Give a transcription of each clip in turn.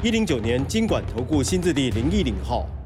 一零九年金管投顾新字第零一零号。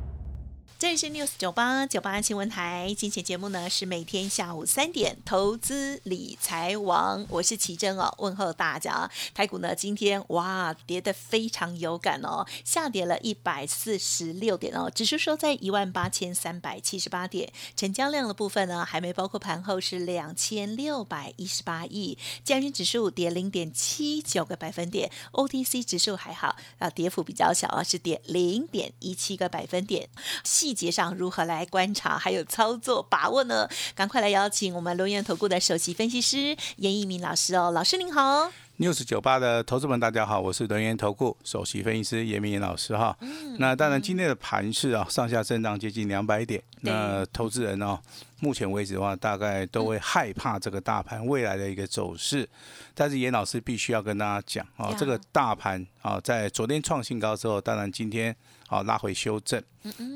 这里是 News 九八九八新闻台，今天节目呢是每天下午三点，投资理财王，我是奇珍哦，问候大家。台股呢今天哇跌得非常有感哦，下跌了一百四十六点哦，指数收在一万八千三百七十八点，成交量的部分呢还没包括盘后是两千六百一十八亿，加权指数跌零点七九个百分点，OTC 指数还好啊，跌幅比较小啊，是跌零点一七个百分点，细节上如何来观察，还有操作把握呢？赶快来邀请我们龙岩投顾的首席分析师严一鸣老师哦，老师您好。News 九八的投资们，大家好，我是轮源投顾首席分析师严明老师哈。那当然，今天的盘势啊，上下震荡接近两百点。那投资人哦，目前为止的话，大概都会害怕这个大盘未来的一个走势。但是严老师必须要跟大家讲啊呀，这个大盘啊，在昨天创新高之后，当然今天啊拉回修正。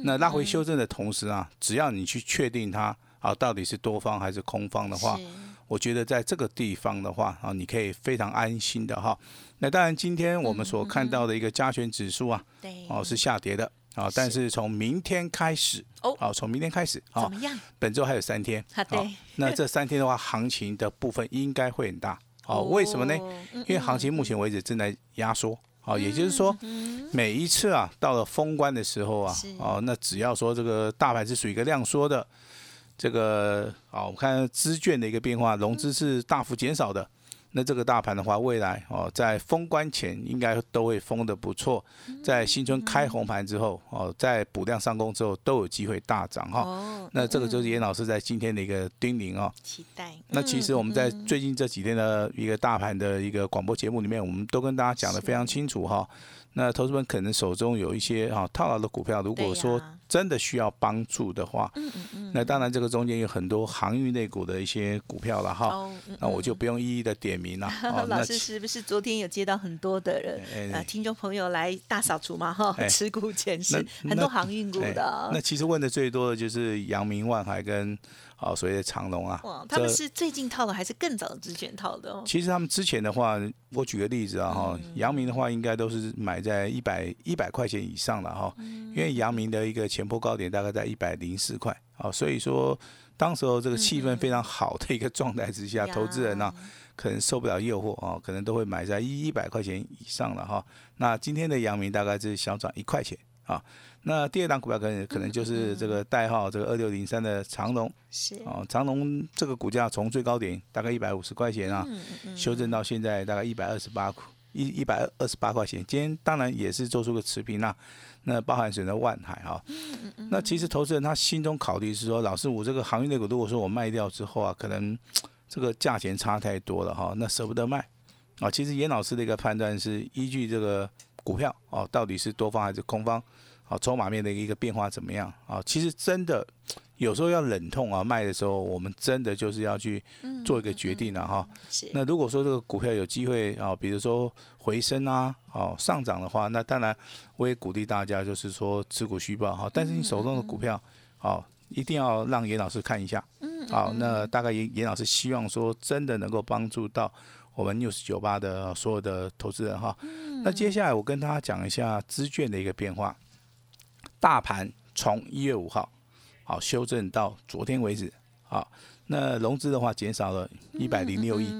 那拉回修正的同时啊，只要你去确定它啊到底是多方还是空方的话，是我觉得在这个地方的话啊，你可以非常安心的哈。那当然，今天我们所看到的一个加权指数啊，对哦是下跌的啊，但是从明天开始哦哦，从明天开始啊怎，么样？本周还有三天好对那这三天的话，行情的部分应该会很大哦。为什么呢？嗯因为行情目前为止正在压缩。哦，也就是说，每一次啊，到了封关的时候啊，哦，那只要说这个大盘是属于一个量缩的，这个啊，我们看资券的一个变化，融资是大幅减少的。那这个大盘的话，未来哦，在封关前应该都会封的不错，在新春开红盘之后哦，在补量上攻之后，都有机会大涨哈。哦，那这个就是严老师在今天的一个叮咛哦。期待。那其实我们在最近这几天的一个大盘的一个广播节目里面，我们都跟大家讲的非常清楚哈。那投资们可能手中有一些啊套牢的股票，如果说真的需要帮助的话，嗯嗯嗯，那当然这个中间有很多航运类股的一些股票了哈。哦，嗯那我就不用一一的点名了。哦，老师是不是昨天有接到很多的人哎哎呃听众朋友来大扫除嘛？哈，哎 持股检视那很多航运股哎的那。其实问的最多的就是阳明、万海跟啊所谓的长隆啊。哇，他们是最近套的还是更早之前套的哦？其实他们之前的话，我举个例子啊哈，嗯阳明的话应该都是买在一百一百块钱以上了哈，嗯因为阳明的一个前波高点大概在一百零四块，啊，所以说当时候这个气氛非常好的一个状态之下，嗯投资人呢、可能受不了诱惑啊，可能都会买在一一百块钱以上了哈。那今天的阳明大概是小涨一块钱啊。那第二档股票可能可能就是这个代号这个二六零三的长隆是。哦，长隆这个股价从最高点大概一百五十块钱啊，修正到现在大概一百二十八一一百二十八块钱。今天当然也是做出个持平啦、那包含选择万海哈、那其实投资人他心中考虑是说，老师我这个航运类股如果说我卖掉之后啊，可能这个价钱差太多了哈、那舍不得卖啊。其实严老师的一个判断是依据这个股票哦，到底是多方还是空方，啊，筹码面的一个变化怎么样啊？其实真的有时候要忍痛啊卖的时候，我们真的就是要去做一个决定了哈。是那如果说这个股票有机会啊，比如说回升啊，哦上涨的话，那当然我也鼓励大家就是说持股续报哈。但是你手中的股票，哦，一定要让严老师看一下。嗯。好，那大概严严老师希望说真的能够帮助到我们 news 九八的所有的投资人哈。那接下来我跟大家讲一下资券的一个变化。大盘从一月五号好修正到昨天为止，好，那融资的话减少了一百零六亿。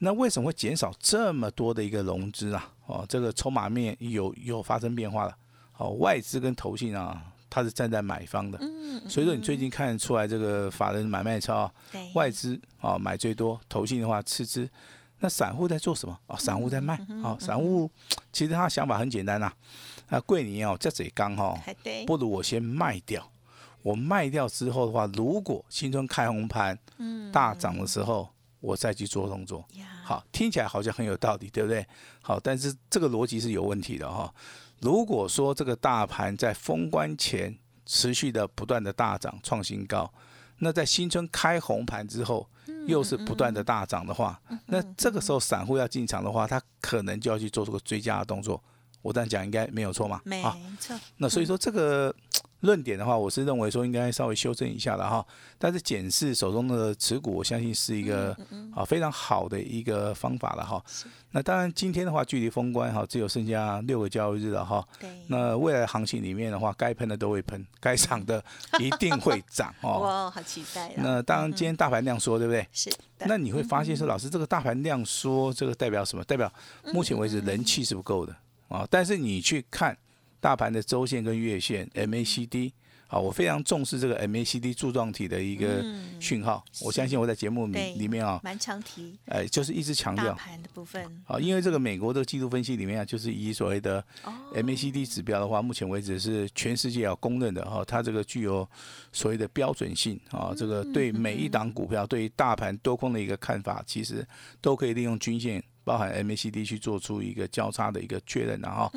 那为什么会减少这么多的一个融资啊？哦，这个筹码面有有发生变化了。哦，外资跟投信啊，它是站在买方的，嗯所以说你最近看出来这个法人买卖超啊，对外资啊买最多，投信的话次之。那散户在做什么？哦，散户在卖。啊，散户其实他的想法很简单呐、啊，桂林哦，这嘴刚哈，对不如我先卖掉。我卖掉之后的话，如果新春开红盘大涨的时候，我再去做动作。好，听起来好像很有道理，对不对？好，但是这个逻辑是有问题的哈。如果说这个大盘在封关前持续的不断的大涨创新高，那在新春开红盘之后又是不断的大涨的话，那这个时候散户要进场的话，他可能就要去做这个追加的动作。我这样讲应该没有错嘛？没啊，错，那所以说这个论点的话，我是认为说应该稍微修正一下的哈。但是检视手中的持股，我相信是一个啊非常好的一个方法了哈。那当然今天的话，距离封关哈只有剩下六个交易日了哈。对，那未来行情里面的话，该喷的都会喷，该涨的一定会涨 哦。哇，好期待啊！那当然今天大盘量缩，对不对？是，那你会发现说，老师这个大盘量缩，这个代表什么？代表目前为止人气是不够的啊。但是你去看大盘的周线跟月线 MACD。好，我非常重视这个 MACD 柱状体的一个讯号，我相信我在节目里里面啊，蛮常提。呃，就是一直强大调盘的部分，啊，因为这个美国的季度分析里面啊，就是以所谓的哦。MACD 指标的话，目前为止是全世界要公认的哈，它这个具有所谓的标准性啊，这个对每一档股票对于大盘多空的一个看法，其实都可以利用均线。包含 MACD 去做出一个交叉的一个确认，然后，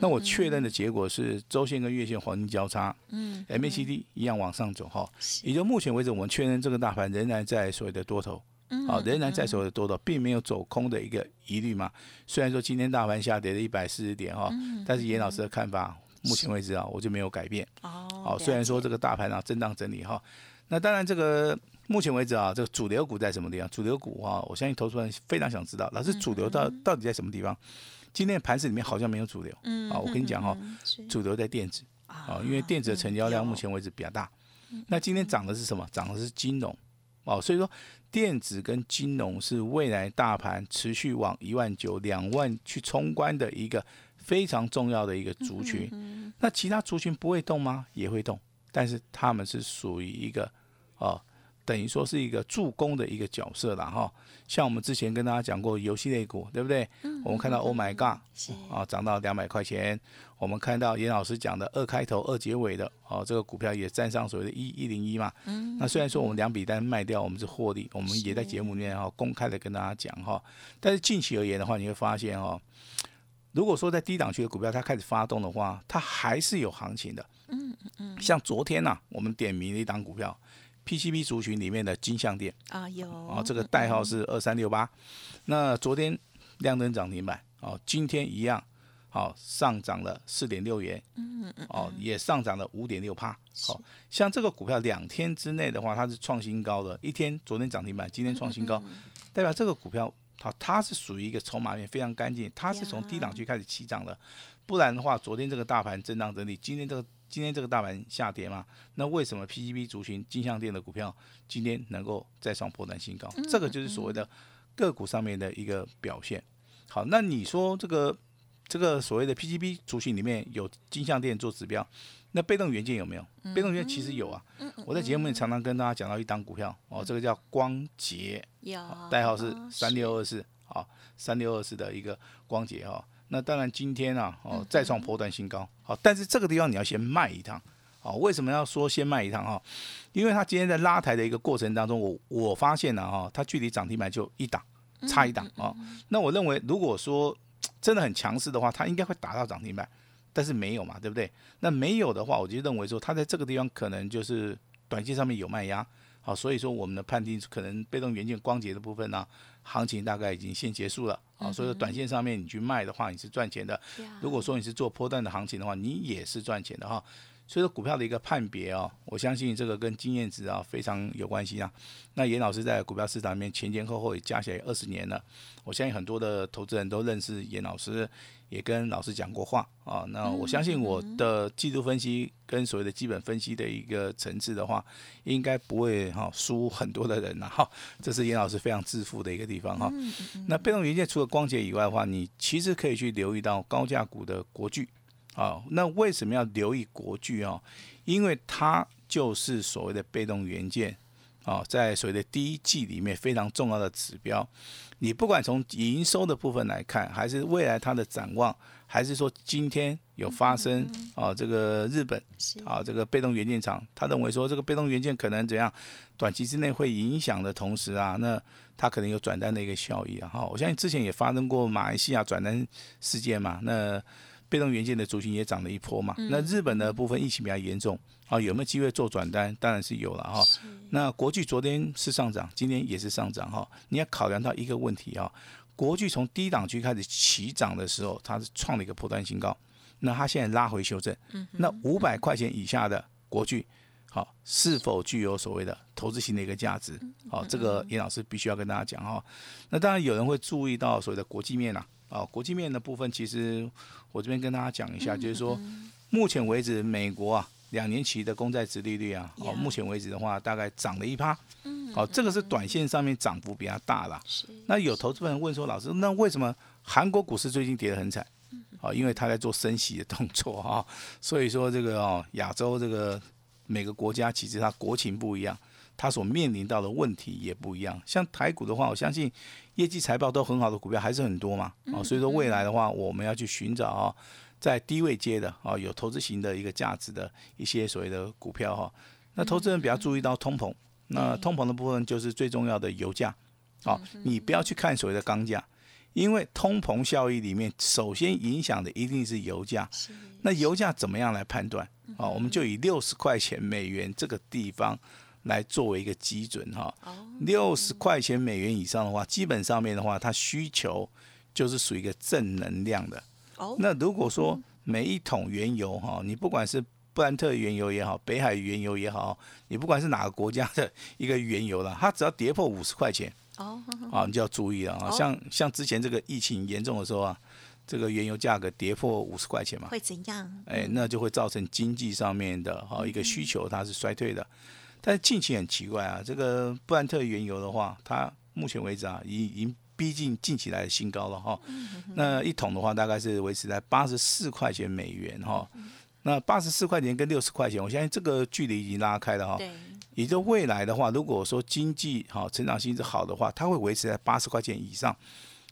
那我确认的结果是周线跟月线黄金交叉，嗯，MACD 一样往上走哈，也就目前为止，我们确认这个大盘仍然在所谓的多头，啊，仍然在所谓的多头，并没有走空的一个疑虑嘛。虽然说今天大盘下跌了一百四十点哈，但是严老师的看法，目前为止啊，我就没有改变。哦，好，虽然说这个个大盘啊震荡整理哈，那当然这个目前为止啊，这个主流股在什么地方？主流股啊，我相信投资人非常想知道，老师主流到到底在什么地方？今天的盘市里面好像没有主流，嗯啊，我跟你讲哈，主流在电子啊，因为电子的成交量目前为止比较大。那今天涨的是什么？涨的是金融哦，所以说电子跟金融是未来大盘持续往一万九、两万去冲关的一个非常重要的一个族群。那其他族群不会动吗？也会动，但是他们是属于一个哦，等于说是一个助攻的一个角色了哈。像我们之前跟大家讲过游戏类股，对不对？我们看到 Oh my God 是啊，涨到两百块钱。我们看到严老师讲的二开头二结尾的哦，这个股票也站上所谓的一一零一嘛。那虽然说我们两笔单卖掉，我们是获利，我们也在节目里面哈公开的跟大家讲哈。但是近期而言的话，你会发现哦，如果说在低档区的股票它开始发动的话，它还是有行情的。嗯嗯像昨天呐、我们点名了一档股票，PCB 族群里面的金相店。啊有。啊，这个代号是二三六八。那昨天亮灯涨停板哦，今天一样，好、上涨了四点六元，嗯嗯，哦，也上涨了五点六帕。好、像这个股票两天之内的话，它是创新高的，一天昨天涨停板，今天创新高，代表这个股票它它是属于一个筹码面非常干净，它是从低档区开始起涨的，不然的话，昨天这个大盘震荡整理，今天这个今天这个大盘下跌嘛，那为什么 PCB 族群金项店的股票今天能够再创破断新高？这个就是所谓的个股上面的一个表现。好，那你说这个这个所谓的 PCB 族群里面有金项店做指标，那被动元件有没有？被动元件其实有啊。我在节目里常常跟大家讲到一档股票哦，这个叫光捷，有代号是三六二四，好，三六二四的一个光节哈。那当然今天啊，哦再创波段新高，好，但是这个地方你要先卖一趟，好，为什么要说先卖一趟哈？因为它今天在拉抬的一个过程当中，我我发现了哈，它距离涨停板就一档，差一档啊。那我认为如果说 真的很强势的话，它应该会打到涨停板，但是没有嘛，对不对？那没有的话，我就认为说它在这个地方可能就是短线上面有賣壓，好，所以说我们的判定可能被动元件光洁的部分呢、行情大概已经先结束了，啊，所以说短线上面你去卖的话，你是赚钱的。如果说你是做波段的行情的话，你也是赚钱的哈。所以说股票的一个判别哦，我相信这个跟经验值啊非常有关系啊。那严老师在股票市场里面前前后后也加起来二十年了，我相信很多的投资人都认识严老师。也跟老师讲过话啊，那我相信我的技術分析跟所谓的基本分析的一个层次的话，应该不会哈输很多的人呐哈，这是严老师非常自负的一个地方哈。那被动元件除了光洁以外的话，你其实可以去留意到高价股的国巨啊。那为什么要留意国巨啊？因为它就是所谓的被动元件哦，在所谓的第一季里面非常重要的指标。你不管从营收的部分来看，还是未来它的展望，还是说今天有发生啊，这个日本啊，这个被动元件厂，他认为说这个被动元件可能怎样，短期之内会影响的同时啊，那它可能有转单的一个效益啊。哈，我相信之前也发生过马来西亚转单事件嘛，那被动元件的族群也涨了一波嘛。那日本的部分疫情比较严重啊，有没有机会做转单？当然是有了哈。那国巨昨天是上涨，今天也是上涨哈。你要考量到一个问题啊，国巨从低档区开始起涨的时候，它是创了一个破断新高，那它现在拉回修正，那五百块钱以下的国巨，好是否具有所谓的投资型的一个价值？好，这个严老师必须要跟大家讲哈。那当然有人会注意到所谓的国际面啦，啊，国际面的部分其实我这边跟大家讲一下，就是说目前为止美国啊。两年期的公债值利率啊，哦，目前为止的话，大概涨了一趴，嗯，哦，这个是短线上面涨幅比较大了。是。那有投资人问说，老师，那为什么韩国股市最近跌得很惨？哦，因为他在做升息的动作哈，所以说这个哦，亚洲这个每个国家其实它国情不一样，它所面临到的问题也不一样。像台股的话，我相信业绩财报都很好的股票还是很多嘛，啊，所以说未来的话，我们要去寻找啊。在低位接的啊，有投资型的一个价值的一些所谓的股票哈，那投资人比较注意到通膨，那通膨的部分就是最重要的油价，啊，你不要去看所谓的钢价，因为通膨效益里面首先影响的一定是油价，那油价怎么样来判断？啊，我们就以六十块钱美元这个地方来作为一个基准哈，六十块钱美元以上的话，基本上面的话，它需求就是属于一个正能量的。那如果说每一桶原油哈，你不管是布兰特原油也好，北海原油也好，你不管是哪个国家的一个原油了，它只要跌破五十块钱，哦，啊，你就要注意了啊。像像之前这个疫情严重的时候啊，这个原油价格跌破五十块钱嘛，会怎样？哎，那就会造成经济上面的哈一个需求它是衰退的。但是近期很奇怪啊，这个布兰特原油的话，它目前为止啊，已已经。逼近近期来的新高了哈，那一桶的话大概是维持在八十四块钱美元哈，那八十四块钱跟六十块钱，我相信这个距离已经拉开了哈。也就未来的话，如果说经济好成长性是好的话，它会维持在八十块钱以上。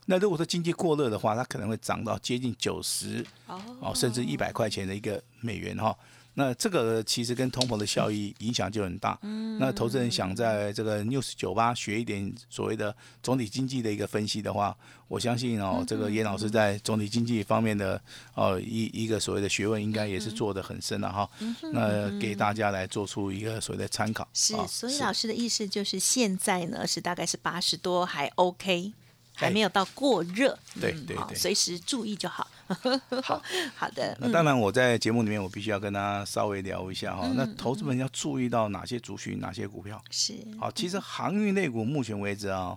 那如果说经济过热的话，它可能会涨到接近九十哦，甚至一百块钱的一个美元哈。那这个其实跟通膨的效益影响就很大。嗯，那投资人想在这个 News 酒吧学一点所谓的总体经济的一个分析的话，我相信哦，这个严老师在总体经济方面的哦一一个所谓的学问，应该也是做的很深了哈。那给大家来做出一个所谓的参考。是，所以老师的意思就是现在呢是大概是八十多还 OK。还没有到过热，对对对，随时注意就好。好好的，那当然我在节目里面我必须要跟大家稍微聊一下哈。那投资们要注意到哪些族群、哪些股票？是好，其实航运类股目前为止啊，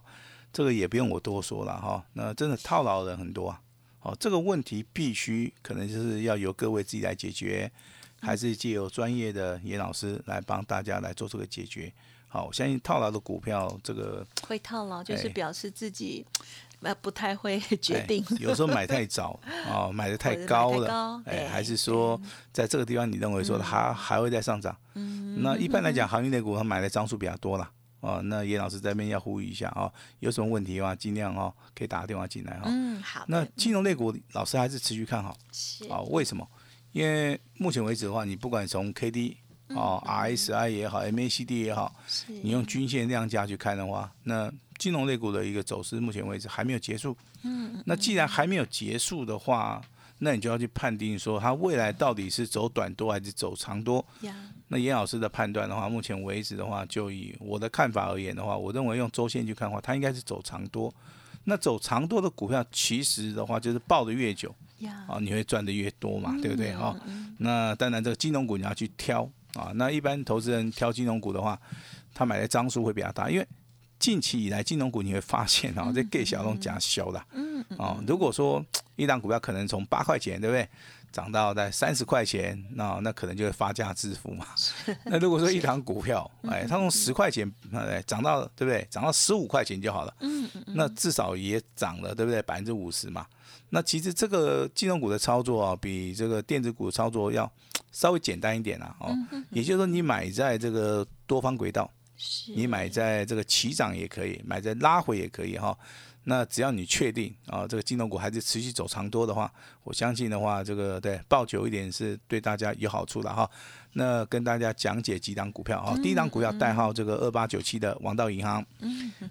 这个也不用我多说了哈。那真的套牢的很多啊。好，这个问题必须可能就是要由各位自己来解决，还是借由专业的严老师来帮大家来做这个解决。好，我相信套牢的股票，这个会套牢，就是表示自己呃不太会决定。有时候买太 早哦，买的太高了，哎，还是说在这个地方你认为说它还会再上涨？嗯，那一般来讲，行业类股它买的张数比较多了哦。那叶老师这边要呼吁一下啊，有什么问题的话，尽量哦可以打个电话进来哈。嗯，好。那金融类股老师还是持续看好，是啊？为什么？因为目前为止的话，你不管从 K D。哦，RSI 也好，MACD 也好，你用均线量价去看的话，那金融类股的一个走势，目前为止还没有结束。嗯，那既然还没有结束的话，那你就要去判定说，它未来到底是走短多还是走长多？那严老师的判断的话，目前为止的话，就以我的看法而言的话，我认为用周线去看的话，它应该是走长多。那走长多的股票，其实的话就是抱的越久，啊，你会赚的越多嘛，对不对？哈，那当然这个金融股你要去挑。啊，那一般投资人挑金融股的话，他买的张数会比较大，因为近期以来金融股你会发现啊，这给小龙加小的，嗯，啊，如果说一档股票可能从八块钱，对不对，涨到在三十块钱，那那可能就会发家致富嘛。那如果说一档股票，哎，它从十块钱，哎，涨到对不对，涨到十五块钱就好了，嗯嗯，那至少也涨了，对不对，百分之五十嘛。那其实这个金融股的操作啊，比这个电子股的操作要稍微简单一点啊，哦，也就是说你买在这个多方轨道，你买在这个起涨也可以，买在拉回也可以哈。那只要你确定啊，这个金融股还是持续走长多的话，我相信的话，这个对抱久一点是对大家有好处的哈。那跟大家讲解几档股票啊，第一档股票代号这个二八九七的王道银行。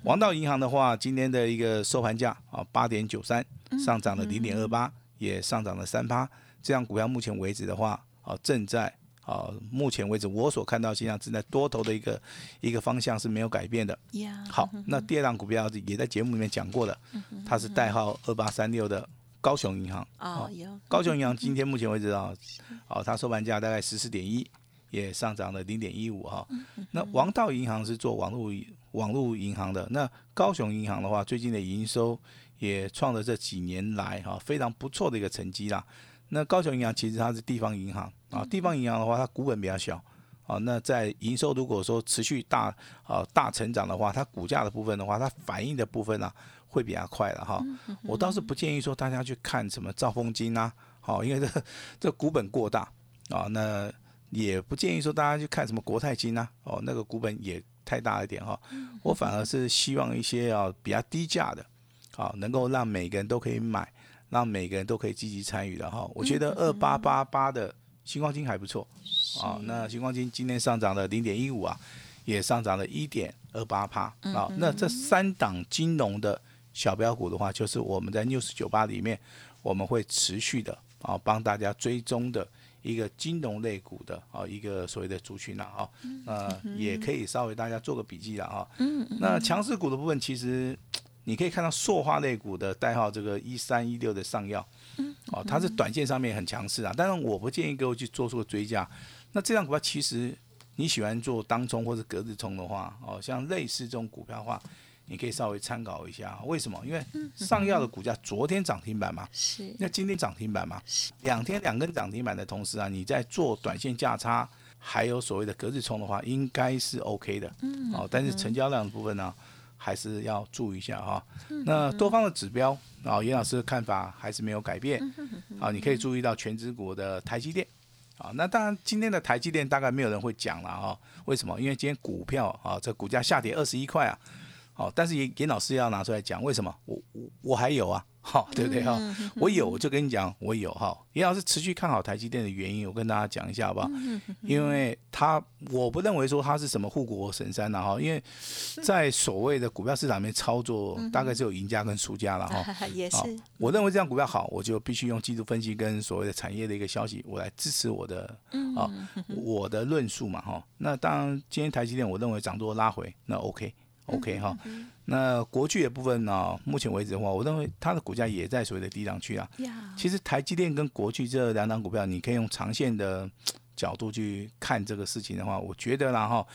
王道银行的话，今天的一个收盘价啊八点九三，上涨了零点二八，也上涨了三趴。这样股票目前为止的话啊，正在。啊，目前为止我所看到现象，正在多头的一个一个方向是没有改变的。好，那第二档股票也在节目里面讲过的，它是代号二八三六的高雄银行。哦，有。高雄银行今天目前为止啊，哦，它收盘价大概十四点一，也上涨了零点一五哈。那王道银行是做网络网络银行的，那高雄银行的话，最近的营收也创了这几年来哈非常不错的一个成绩啦。那高雄银行其实它是地方银行啊，地方银行的话，它股本比较小啊。那在营收如果说持续大啊大成长的话，它股价的部分的话，它反映的部分呢会比较快了哈。我倒是不建议说大家去看什么兆丰金啊，好，因为这这股本过大啊。那也不建议说大家去看什么国泰金啊，哦，那个股本也太大一点哈。我反而是希望一些啊比较低价的，啊，能够让每个人都可以买。让每个人都可以积极参与的哈，我觉得二八八八的星光金还不错啊。那星光金今天上涨了零点一五啊，也上涨了一点二八帕啊。那这三档金融的小标股的话，就是我们在 news 九八里面我们会持续的啊帮大家追踪的一个金融类股的啊一个所谓的族群了啊。那也可以稍微大家做个笔记了啊。那强势股的部分其实。你可以看到塑化类股的代号，这个一三一六的上药，哦，它是短线上面很强势啊。但是我不建议各位去做出个追加。那这张股票其实你喜欢做当冲或者隔日冲的话，哦，像类似这种股票的话，你可以稍微参考一下。为什么？因为上药的股价昨天涨停板嘛，是。那今天涨停板嘛，两天两根涨停板的同时啊，你在做短线价差，还有所谓的隔日冲的话，应该是 OK 的。嗯。哦，但是成交量的部分呢？还是要注意一下哈。那多方的指标啊，严老师的看法还是没有改变啊。你可以注意到全指股的台积电啊。那当然，今天的台积电大概没有人会讲了啊。为什么？因为今天股票啊，这股价下跌二十一块啊。好，但是严严老师要拿出来讲，为什么？我我我还有啊。好，对不对哈？我有，我就跟你讲，我有哈。严老师持续看好台积电的原因，我跟大家讲一下好不好？因为他，我不认为说他是什么护国神山了哈。因为在所谓的股票市场里面操作，大概只有赢家跟输家了哈。也是。我认为这样股票好，我就必须用技术分析跟所谓的产业的一个消息，我来支持我的啊我的论述嘛哈。那当然，今天台积电我认为涨多拉回，那 OK。OK 哈，那国巨的部分呢？目前为止的话，我认为它的股价也在所谓的低档区啊。其实台积电跟国巨这两档股票，你可以用长线的角度去看这个事情的话，我觉得然后，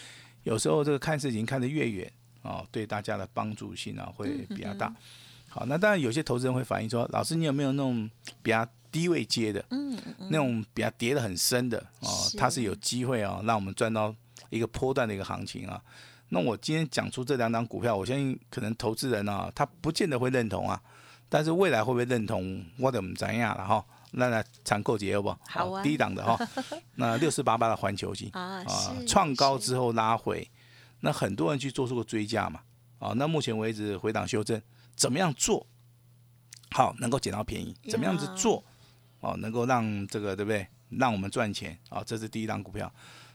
有时候这个看事情看得越远啊，对大家的帮助性啊会比较大。好，那当然有些投资人会反映说，老师你有没有那种比较低位接的，嗯嗯，那种比较跌得很深的哦，它是有机会啊，让我们赚到一个波段的一个行情啊。那我今天讲出这两档股票，我相信可能投资人啊，他不见得会认同啊，但是未来会不会认同，我怎么怎样了哈？那来参考节好不？好啊，低档的哈，那六四八八的环球金啊，创高之后拉回，那很多人去做出个追加嘛，啊，那目前为止回档修正，怎么样做好能够捡到便宜？怎么样子做哦，能够让这个对不对？让我们赚钱啊，这是第一档股票。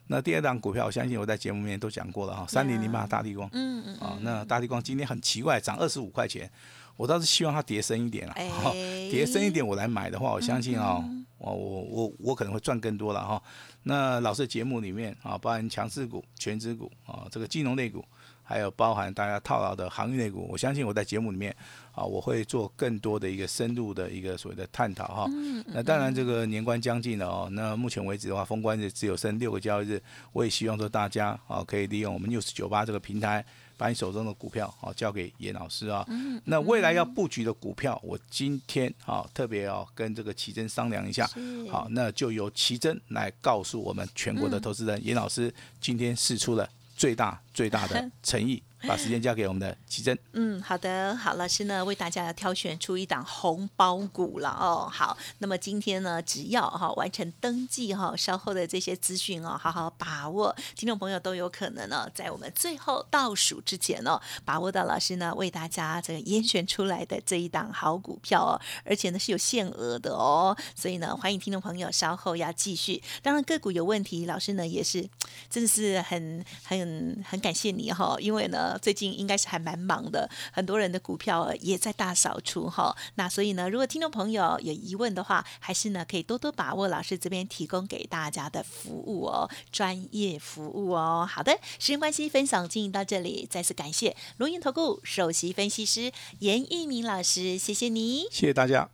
那第二档股票，我相信我在节目里面都讲过了哈，三零零八大地光，嗯嗯，啊，那大地光今天很奇怪，涨二十五块钱，我倒是希望它跌深一点了，跌深一点我来买的话，我相信啊，我我我我可能会赚更多了哈。那老师节目里面啊，包含强势股、全指股啊，这个金融类股。还有包含大家套牢的航运类股，我相信我在节目里面啊，我会做更多的一个深入的一个所谓的探讨哈。那当然这个年关将近了哦，那目前为止的话，封关日只有剩六个交易日，我也希望说大家啊可以利用我们 news 九八这个平台，把你手中的股票啊交给严老师啊。那未来要布局的股票，我今天啊特别要跟这个奇珍商量一下，好，那就由奇珍来告诉我们全国的投资人，严老师今天试出了。最大最大的诚意。把时间交给我们的奇珍。嗯，好的，好，老师呢为大家挑选出一档红包股了哦。好，那么今天呢，只要哈完成登记哈，稍后的这些资讯哦，好好把握，听众朋友都有可能呢，在我们最后倒数之前哦，把握到老师呢为大家这个严选出来的这一档好股票哦，而且呢是有限额的哦，所以呢，欢迎听众朋友稍后要继续。当然个股有问题，老师呢也是真的是很很很感谢你哈，因为呢最近应该是还蛮忙的，很多人的股票也在大扫除哈。那所以呢，如果听众朋友有疑问的话，还是呢可以多多把握老师这边提供给大家的服务哦，专业服务哦。好的，时间关系，分享进行到这里，再次感谢龙岩投顾首席分析师严一鸣老师，谢谢你。谢谢大家。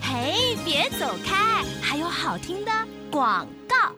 嘿，别走开，还有好听的广告。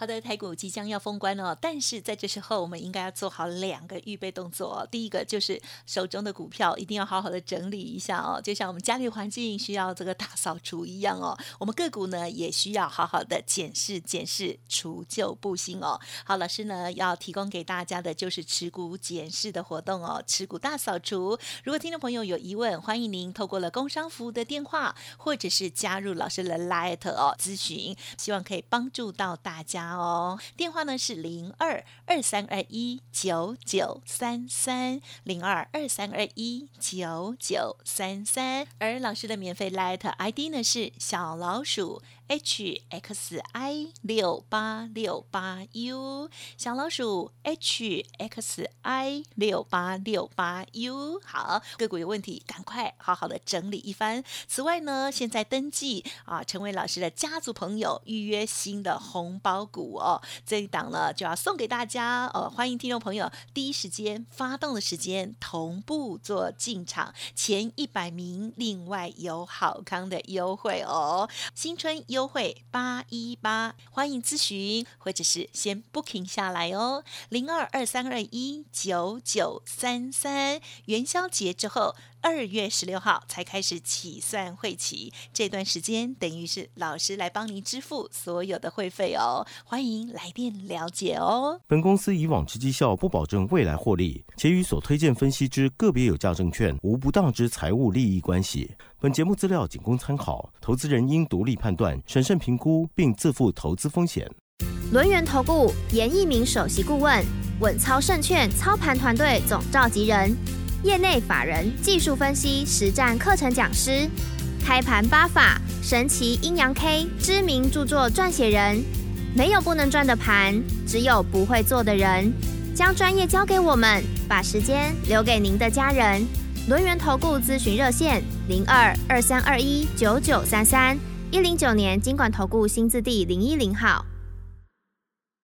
好的，台股即将要封关了，但是在这时候，我们应该要做好两个预备动作。哦第一个就是手中的股票一定要好好的整理一下哦，就像我们家里环境需要这个大扫除一样哦，我们个股呢也需要好好的检视检视，除旧布新哦。好，老师呢要提供给大家的就是持股检视的活动哦，持股大扫除。如果听众朋友有疑问，欢迎您透过了工商服务的电话，或者是加入老师的 Light 哦咨询，希望可以帮助到大家。哦，电话呢是零二二三二一九九三三零二二三二一九九三三，而老师的免费 Light ID 呢是小老鼠。H x i 六八六八 u 小老鼠 h x i 六八六八 u 好，个股有问题，赶快好好的整理一番。此外呢，现在登记啊，成为老师的家族朋友，预约新的红包股哦。这一档呢，就要送给大家哦，欢迎听众朋友第一时间发动的时间同步做进场，前一百名另外有好康的优惠哦，新春优。优惠八一八，欢迎咨询或者是先 booking 下来哦，零二二三二一九九三三，元宵节之后。二月十六号才开始起算会期，这段时间等于是老师来帮您支付所有的会费哦。欢迎来电了解哦。本公司以往之绩效不保证未来获利，且与所推荐分析之个别有价证券无不当之财务利益关系。本节目资料仅供参考，投资人应独立判断、审慎评估，并自负投资风险。轮源投顾严一鸣首席顾问，稳操胜券操盘团队总召集人。业内法人技术分析实战课程讲师，开盘八法神奇阴阳 K 知名著作撰写人，没有不能赚的盘，只有不会做的人。将专业交给我们，把时间留给您的家人。轮源投顾咨询热线零二二三二一九九三三一零九年经管投顾新字第零一零号。